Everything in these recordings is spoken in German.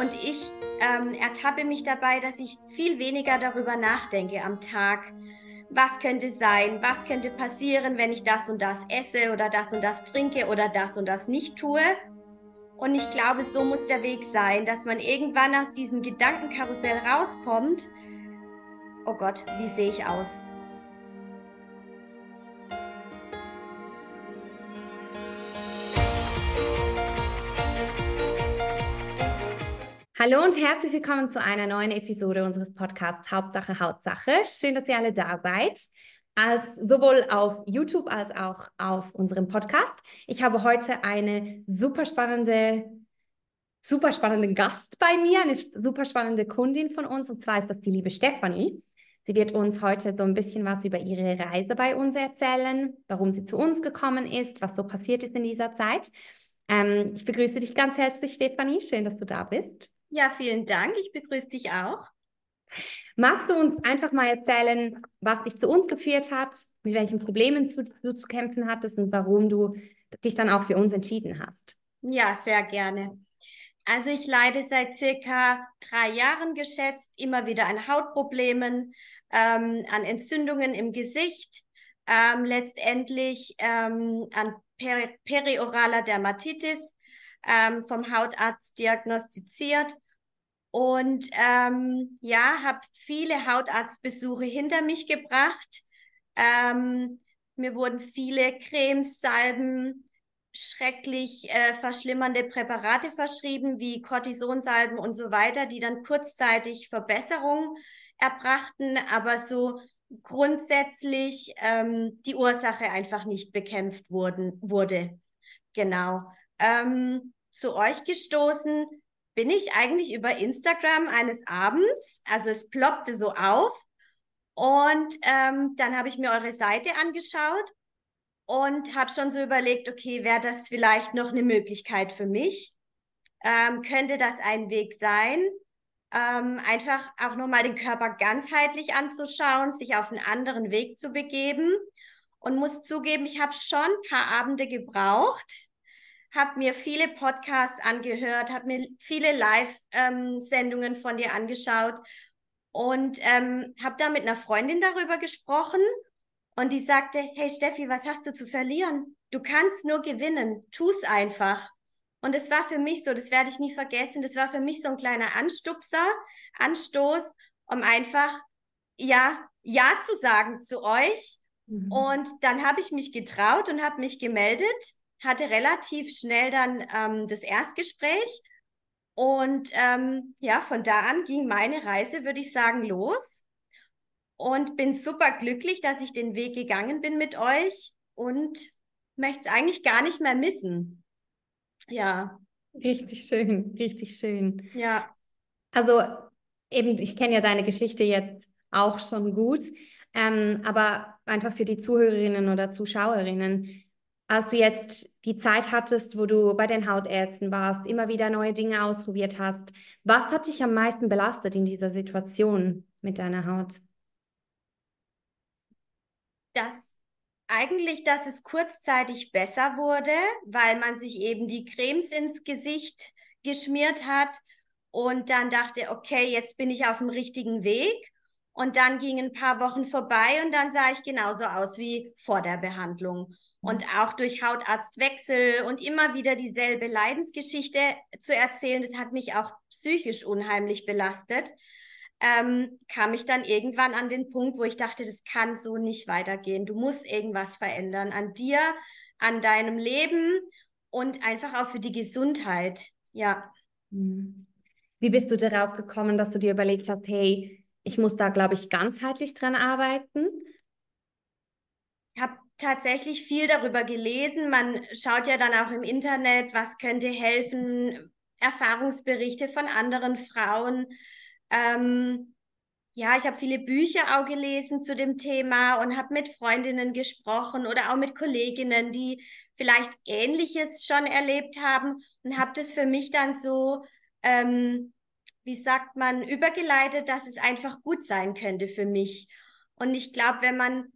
Und ich ähm, ertappe mich dabei, dass ich viel weniger darüber nachdenke am Tag. Was könnte sein? Was könnte passieren, wenn ich das und das esse oder das und das trinke oder das und das nicht tue? Und ich glaube, so muss der Weg sein, dass man irgendwann aus diesem Gedankenkarussell rauskommt. Oh Gott, wie sehe ich aus? Hallo und herzlich willkommen zu einer neuen Episode unseres Podcasts Hauptsache Hautsache. Schön, dass ihr alle da seid, als sowohl auf YouTube als auch auf unserem Podcast. Ich habe heute eine super spannende, super spannende Gast bei mir, eine super spannende Kundin von uns, und zwar ist das die liebe Stefanie. Sie wird uns heute so ein bisschen was über ihre Reise bei uns erzählen, warum sie zu uns gekommen ist, was so passiert ist in dieser Zeit. Ähm, ich begrüße dich ganz herzlich, Stefanie. Schön, dass du da bist. Ja, vielen Dank. Ich begrüße dich auch. Magst du uns einfach mal erzählen, was dich zu uns geführt hat, mit welchen Problemen du zu kämpfen hattest und warum du dich dann auch für uns entschieden hast? Ja, sehr gerne. Also ich leide seit circa drei Jahren geschätzt immer wieder an Hautproblemen, ähm, an Entzündungen im Gesicht, ähm, letztendlich ähm, an peri perioraler Dermatitis ähm, vom Hautarzt diagnostiziert und ähm, ja, habe viele Hautarztbesuche hinter mich gebracht. Ähm, mir wurden viele Cremes, Salben, schrecklich äh, verschlimmernde Präparate verschrieben, wie Cortisonsalben und so weiter, die dann kurzzeitig Verbesserungen erbrachten, aber so grundsätzlich ähm, die Ursache einfach nicht bekämpft wurden, wurde. Genau. Ähm, zu euch gestoßen bin ich eigentlich über Instagram eines Abends. Also es ploppte so auf. Und ähm, dann habe ich mir eure Seite angeschaut und habe schon so überlegt, okay, wäre das vielleicht noch eine Möglichkeit für mich? Ähm, könnte das ein Weg sein, ähm, einfach auch nochmal den Körper ganzheitlich anzuschauen, sich auf einen anderen Weg zu begeben? Und muss zugeben, ich habe schon ein paar Abende gebraucht, habe mir viele Podcasts angehört, habe mir viele Live-Sendungen ähm, von dir angeschaut und ähm, habe da mit einer Freundin darüber gesprochen und die sagte, hey Steffi, was hast du zu verlieren? Du kannst nur gewinnen, tu's einfach. Und es war für mich so, das werde ich nie vergessen, das war für mich so ein kleiner Anstupser, Anstoß, um einfach, ja, Ja zu sagen zu euch. Mhm. Und dann habe ich mich getraut und habe mich gemeldet hatte relativ schnell dann ähm, das Erstgespräch. Und ähm, ja, von da an ging meine Reise, würde ich sagen, los. Und bin super glücklich, dass ich den Weg gegangen bin mit euch und möchte es eigentlich gar nicht mehr missen. Ja. Richtig schön, richtig schön. Ja. Also eben, ich kenne ja deine Geschichte jetzt auch schon gut, ähm, aber einfach für die Zuhörerinnen oder Zuschauerinnen, als du jetzt die Zeit hattest, wo du bei den Hautärzten warst, immer wieder neue Dinge ausprobiert hast, was hat dich am meisten belastet in dieser Situation mit deiner Haut? Das eigentlich, dass es kurzzeitig besser wurde, weil man sich eben die Cremes ins Gesicht geschmiert hat und dann dachte, okay, jetzt bin ich auf dem richtigen Weg. Und dann gingen ein paar Wochen vorbei und dann sah ich genauso aus wie vor der Behandlung. Und auch durch Hautarztwechsel und immer wieder dieselbe Leidensgeschichte zu erzählen, das hat mich auch psychisch unheimlich belastet. Ähm, kam ich dann irgendwann an den Punkt, wo ich dachte, das kann so nicht weitergehen. Du musst irgendwas verändern an dir, an deinem Leben und einfach auch für die Gesundheit. Ja. Mhm. Wie bist du darauf gekommen, dass du dir überlegt hast, hey, ich muss da, glaube ich, ganzheitlich dran arbeiten? Ich habe tatsächlich viel darüber gelesen. Man schaut ja dann auch im Internet, was könnte helfen, Erfahrungsberichte von anderen Frauen. Ähm, ja, ich habe viele Bücher auch gelesen zu dem Thema und habe mit Freundinnen gesprochen oder auch mit Kolleginnen, die vielleicht Ähnliches schon erlebt haben und habe das für mich dann so, ähm, wie sagt man, übergeleitet, dass es einfach gut sein könnte für mich. Und ich glaube, wenn man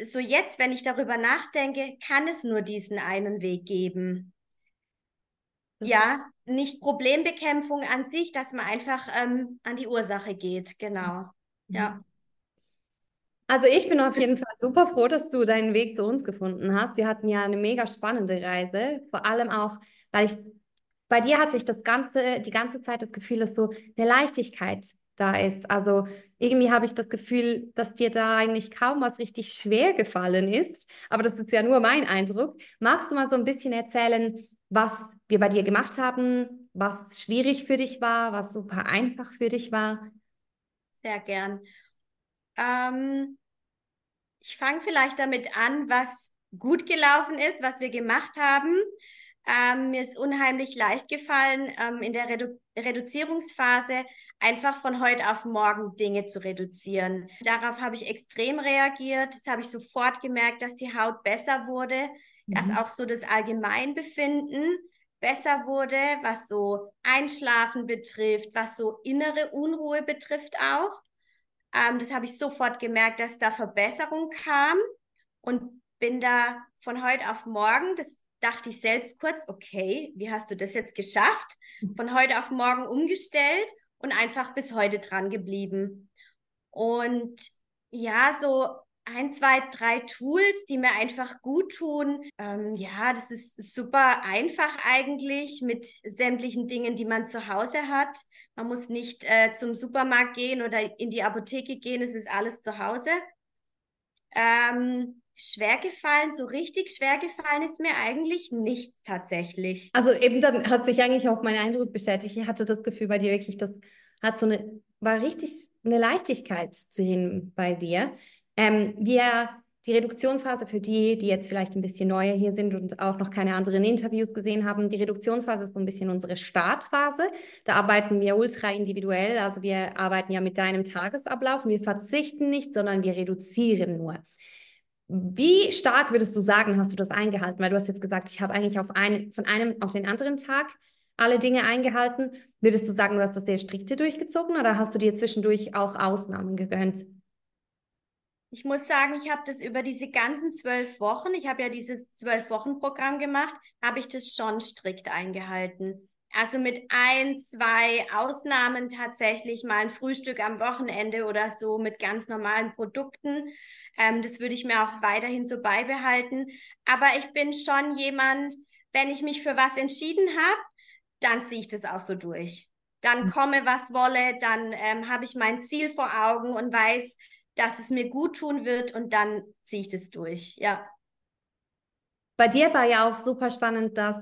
so jetzt, wenn ich darüber nachdenke, kann es nur diesen einen Weg geben. Das ja. nicht Problembekämpfung an sich, dass man einfach ähm, an die Ursache geht. Genau. Mhm. Ja. Also ich bin auf jeden Fall super froh, dass du deinen Weg zu uns gefunden hast. Wir hatten ja eine mega spannende Reise, vor allem auch, weil ich bei dir hatte ich das ganze, die ganze Zeit das Gefühl, dass so eine Leichtigkeit da ist. Also irgendwie habe ich das Gefühl, dass dir da eigentlich kaum was richtig schwer gefallen ist. Aber das ist ja nur mein Eindruck. Magst du mal so ein bisschen erzählen, was wir bei dir gemacht haben, was schwierig für dich war, was super einfach für dich war? Sehr gern. Ähm, ich fange vielleicht damit an, was gut gelaufen ist, was wir gemacht haben. Ähm, mir ist unheimlich leicht gefallen, ähm, in der Redu Reduzierungsphase einfach von heute auf morgen Dinge zu reduzieren. Darauf habe ich extrem reagiert. Das habe ich sofort gemerkt, dass die Haut besser wurde, mhm. dass auch so das Allgemeinbefinden besser wurde, was so Einschlafen betrifft, was so innere Unruhe betrifft auch. Ähm, das habe ich sofort gemerkt, dass da Verbesserung kam und bin da von heute auf morgen, das dachte ich selbst kurz, okay, wie hast du das jetzt geschafft? Von heute auf morgen umgestellt und einfach bis heute dran geblieben. Und ja, so ein, zwei, drei Tools, die mir einfach gut tun. Ähm, ja, das ist super einfach eigentlich mit sämtlichen Dingen, die man zu Hause hat. Man muss nicht äh, zum Supermarkt gehen oder in die Apotheke gehen, es ist alles zu Hause. Ähm, schwer gefallen, so richtig schwer gefallen ist mir eigentlich nichts tatsächlich. Also eben dann hat sich eigentlich auch mein Eindruck bestätigt. Ich hatte das Gefühl bei dir wirklich, das hat so eine, war richtig eine Leichtigkeit zu sehen bei dir. Ähm, wir, die Reduktionsphase für die, die jetzt vielleicht ein bisschen neuer hier sind und auch noch keine anderen Interviews gesehen haben, die Reduktionsphase ist so ein bisschen unsere Startphase. Da arbeiten wir ultra individuell, also wir arbeiten ja mit deinem Tagesablauf. Wir verzichten nicht, sondern wir reduzieren nur. Wie stark würdest du sagen, hast du das eingehalten? Weil du hast jetzt gesagt, ich habe eigentlich auf ein, von einem auf den anderen Tag alle Dinge eingehalten. Würdest du sagen, du hast das sehr strikte durchgezogen oder hast du dir zwischendurch auch Ausnahmen gegönnt? Ich muss sagen, ich habe das über diese ganzen zwölf Wochen, ich habe ja dieses zwölf Wochen Programm gemacht, habe ich das schon strikt eingehalten. Also mit ein, zwei Ausnahmen tatsächlich mal ein Frühstück am Wochenende oder so mit ganz normalen Produkten. Ähm, das würde ich mir auch weiterhin so beibehalten. Aber ich bin schon jemand, wenn ich mich für was entschieden habe, dann ziehe ich das auch so durch. Dann mhm. komme, was wolle, dann ähm, habe ich mein Ziel vor Augen und weiß, dass es mir gut tun wird und dann ziehe ich das durch. Ja. Bei dir war ja auch super spannend, dass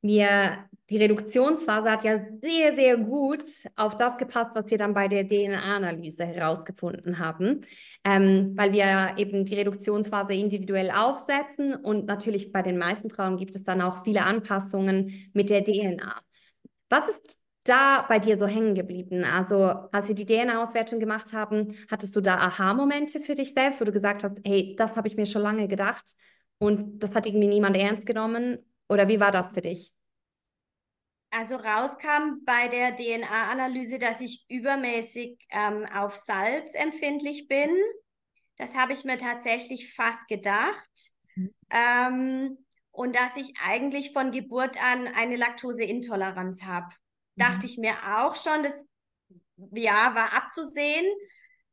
wir die Reduktionsphase hat ja sehr, sehr gut auf das gepasst, was wir dann bei der DNA-Analyse herausgefunden haben, ähm, weil wir eben die Reduktionsphase individuell aufsetzen und natürlich bei den meisten Frauen gibt es dann auch viele Anpassungen mit der DNA. Was ist da bei dir so hängen geblieben? Also, als wir die DNA-Auswertung gemacht haben, hattest du da Aha-Momente für dich selbst, wo du gesagt hast, hey, das habe ich mir schon lange gedacht und das hat irgendwie niemand ernst genommen? Oder wie war das für dich? Also rauskam bei der DNA-Analyse, dass ich übermäßig ähm, auf Salz empfindlich bin. Das habe ich mir tatsächlich fast gedacht. Mhm. Ähm, und dass ich eigentlich von Geburt an eine Laktoseintoleranz habe. Mhm. Dachte ich mir auch schon, das ja, war abzusehen.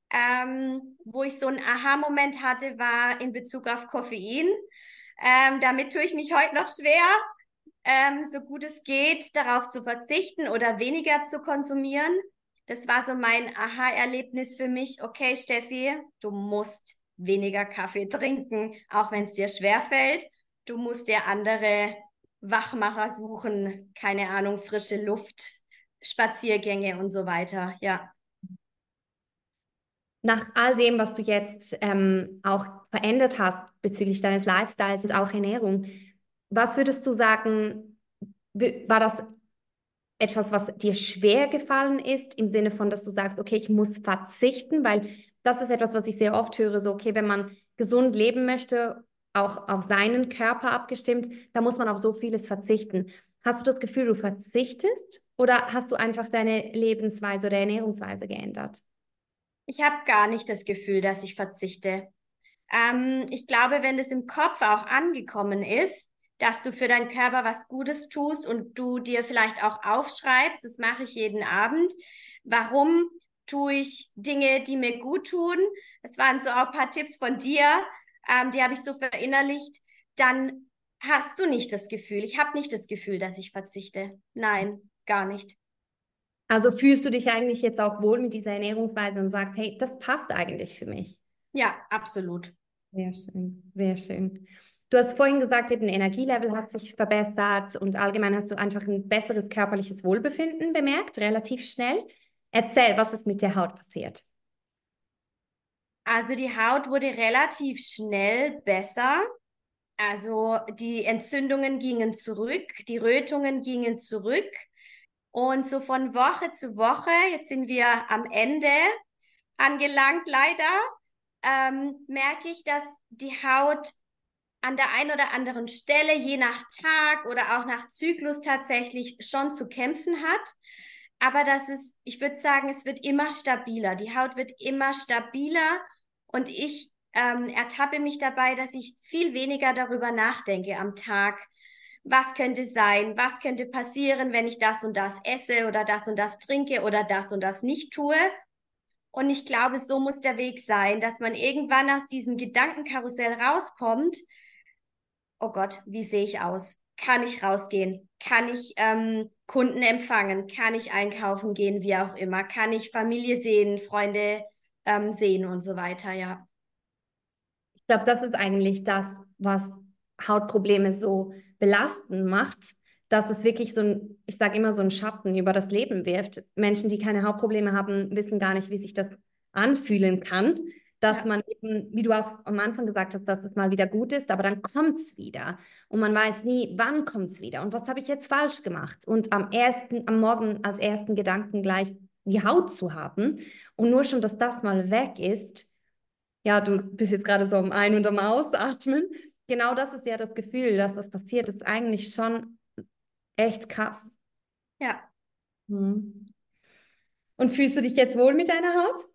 Ähm, wo ich so einen Aha-Moment hatte, war in Bezug auf Koffein. Ähm, damit tue ich mich heute noch schwer, ähm, so gut es geht, darauf zu verzichten oder weniger zu konsumieren. Das war so mein Aha-Erlebnis für mich. Okay, Steffi, du musst weniger Kaffee trinken, auch wenn es dir schwerfällt. Du musst dir andere Wachmacher suchen, keine Ahnung, frische Luft, Spaziergänge und so weiter. Ja. Nach all dem, was du jetzt ähm, auch verändert hast bezüglich deines Lifestyles und auch Ernährung, was würdest du sagen, war das etwas, was dir schwer gefallen ist, im Sinne von, dass du sagst, okay, ich muss verzichten, weil das ist etwas, was ich sehr oft höre, so, okay, wenn man gesund leben möchte auch auf seinen Körper abgestimmt, da muss man auf so vieles verzichten. Hast du das Gefühl, du verzichtest oder hast du einfach deine Lebensweise oder Ernährungsweise geändert? Ich habe gar nicht das Gefühl, dass ich verzichte. Ähm, ich glaube, wenn es im Kopf auch angekommen ist, dass du für deinen Körper was Gutes tust und du dir vielleicht auch aufschreibst, das mache ich jeden Abend, warum tue ich Dinge, die mir gut tun. Das waren so auch ein paar Tipps von dir, ähm, die habe ich so verinnerlicht. Dann hast du nicht das Gefühl, ich habe nicht das Gefühl, dass ich verzichte. Nein, gar nicht. Also fühlst du dich eigentlich jetzt auch wohl mit dieser Ernährungsweise und sagst, hey, das passt eigentlich für mich? Ja, absolut. Sehr schön, sehr schön. Du hast vorhin gesagt, eben Energielevel hat sich verbessert und allgemein hast du einfach ein besseres körperliches Wohlbefinden bemerkt, relativ schnell. Erzähl, was ist mit der Haut passiert? Also die Haut wurde relativ schnell besser. Also die Entzündungen gingen zurück, die Rötungen gingen zurück. Und so von Woche zu Woche, jetzt sind wir am Ende angelangt leider, ähm, merke ich, dass die Haut an der einen oder anderen Stelle, je nach Tag oder auch nach Zyklus tatsächlich schon zu kämpfen hat. Aber das ist, ich würde sagen, es wird immer stabiler. Die Haut wird immer stabiler und ich ähm, ertappe mich dabei, dass ich viel weniger darüber nachdenke am Tag. Was könnte sein? Was könnte passieren, wenn ich das und das esse oder das und das trinke oder das und das nicht tue? Und ich glaube, so muss der Weg sein, dass man irgendwann aus diesem Gedankenkarussell rauskommt. Oh Gott, wie sehe ich aus? Kann ich rausgehen? Kann ich ähm, Kunden empfangen? Kann ich einkaufen gehen? Wie auch immer? Kann ich Familie sehen, Freunde ähm, sehen und so weiter? Ja. Ich glaube, das ist eigentlich das, was Hautprobleme so belastend macht, dass es wirklich so ein, ich sage immer, so ein Schatten über das Leben wirft. Menschen, die keine Hautprobleme haben, wissen gar nicht, wie sich das anfühlen kann, dass ja. man eben, wie du auch am Anfang gesagt hast, dass es mal wieder gut ist, aber dann kommt es wieder. Und man weiß nie, wann kommt es wieder und was habe ich jetzt falsch gemacht. Und am ersten, am Morgen als ersten Gedanken gleich die Haut zu haben. Und nur schon, dass das mal weg ist, ja, du bist jetzt gerade so am Ein- und am Ausatmen. Genau das ist ja das Gefühl, dass was passiert, ist eigentlich schon echt krass. Ja. Hm. Und fühlst du dich jetzt wohl mit deiner Haut?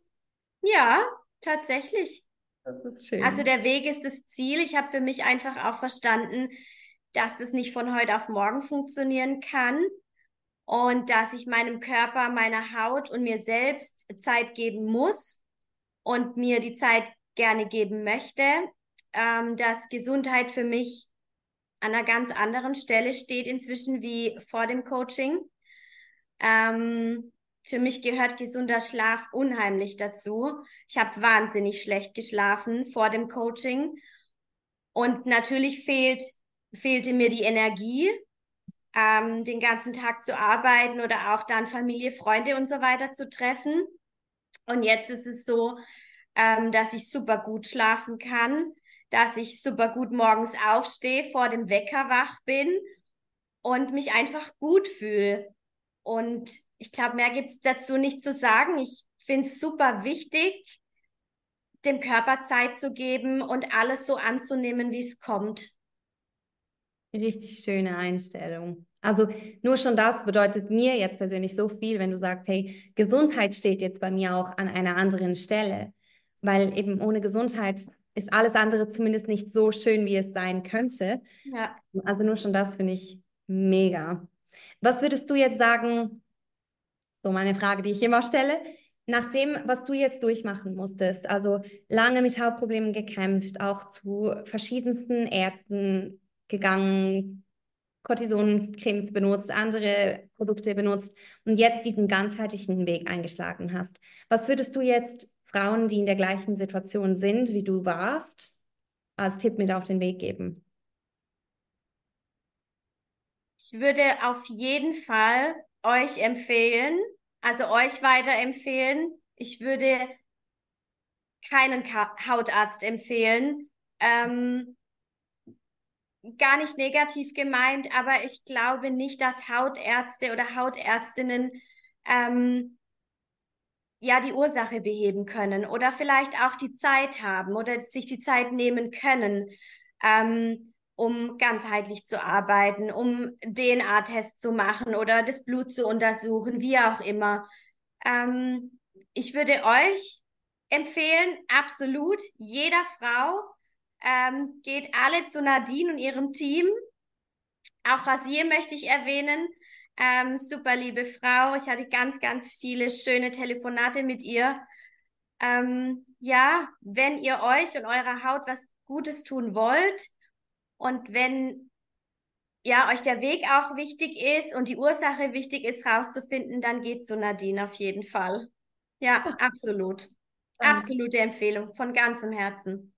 Ja, tatsächlich. Das ist schön. Also der Weg ist das Ziel. Ich habe für mich einfach auch verstanden, dass das nicht von heute auf morgen funktionieren kann und dass ich meinem Körper, meiner Haut und mir selbst Zeit geben muss und mir die Zeit gerne geben möchte, ähm, dass Gesundheit für mich an einer ganz anderen Stelle steht inzwischen wie vor dem Coaching. Ähm, für mich gehört gesunder Schlaf unheimlich dazu. Ich habe wahnsinnig schlecht geschlafen vor dem Coaching. Und natürlich fehlt, fehlte mir die Energie, ähm, den ganzen Tag zu arbeiten oder auch dann Familie, Freunde und so weiter zu treffen. Und jetzt ist es so, ähm, dass ich super gut schlafen kann, dass ich super gut morgens aufstehe, vor dem Wecker wach bin und mich einfach gut fühle. Und ich glaube, mehr gibt es dazu nicht zu sagen. Ich finde es super wichtig, dem Körper Zeit zu geben und alles so anzunehmen, wie es kommt. Richtig schöne Einstellung. Also nur schon das bedeutet mir jetzt persönlich so viel, wenn du sagst, hey, Gesundheit steht jetzt bei mir auch an einer anderen Stelle, weil eben ohne Gesundheit ist alles andere zumindest nicht so schön, wie es sein könnte. Ja. Also nur schon das finde ich mega. Was würdest du jetzt sagen, so meine Frage, die ich immer stelle, nach dem, was du jetzt durchmachen musstest, also lange mit Hautproblemen gekämpft, auch zu verschiedensten Ärzten gegangen, Cortisoncremes benutzt, andere Produkte benutzt und jetzt diesen ganzheitlichen Weg eingeschlagen hast. Was würdest du jetzt Frauen, die in der gleichen Situation sind, wie du warst, als Tipp mit auf den Weg geben? Ich würde auf jeden Fall euch empfehlen, also euch weiterempfehlen. Ich würde keinen Ka Hautarzt empfehlen. Ähm, gar nicht negativ gemeint, aber ich glaube nicht, dass Hautärzte oder Hautärztinnen ähm, ja die Ursache beheben können oder vielleicht auch die Zeit haben oder sich die Zeit nehmen können, ähm, um ganzheitlich zu arbeiten, um DNA-Tests zu machen oder das Blut zu untersuchen, wie auch immer. Ähm, ich würde euch empfehlen, absolut, jeder Frau ähm, geht alle zu Nadine und ihrem Team auch Rasier möchte ich erwähnen. Ähm, super liebe Frau. Ich hatte ganz, ganz viele schöne Telefonate mit ihr. Ähm, ja, wenn ihr euch und eurer Haut was Gutes tun wollt und wenn ja euch der Weg auch wichtig ist und die Ursache wichtig ist rauszufinden, dann geht zu Nadine auf jeden Fall. Ja, absolut. Absolute Empfehlung von ganzem Herzen.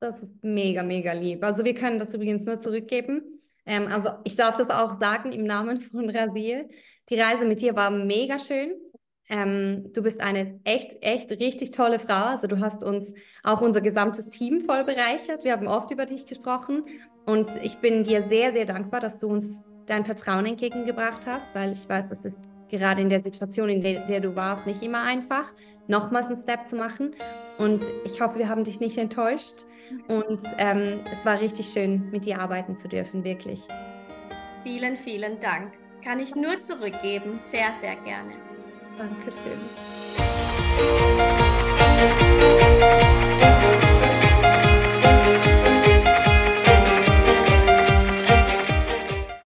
Das ist mega, mega lieb. Also wir können das übrigens nur zurückgeben. Ähm, also ich darf das auch sagen im Namen von Rasier. Die Reise mit dir war mega schön. Ähm, du bist eine echt, echt richtig tolle Frau. Also du hast uns auch unser gesamtes Team voll bereichert. Wir haben oft über dich gesprochen und ich bin dir sehr, sehr dankbar, dass du uns dein Vertrauen entgegengebracht hast, weil ich weiß, das ist gerade in der Situation, in der, du warst, nicht immer einfach, nochmals einen Step zu machen. Und ich hoffe, wir haben dich nicht enttäuscht. Und ähm, es war richtig schön, mit dir arbeiten zu dürfen, wirklich. Vielen, vielen Dank. Das kann ich nur zurückgeben. Sehr, sehr gerne. Dankeschön.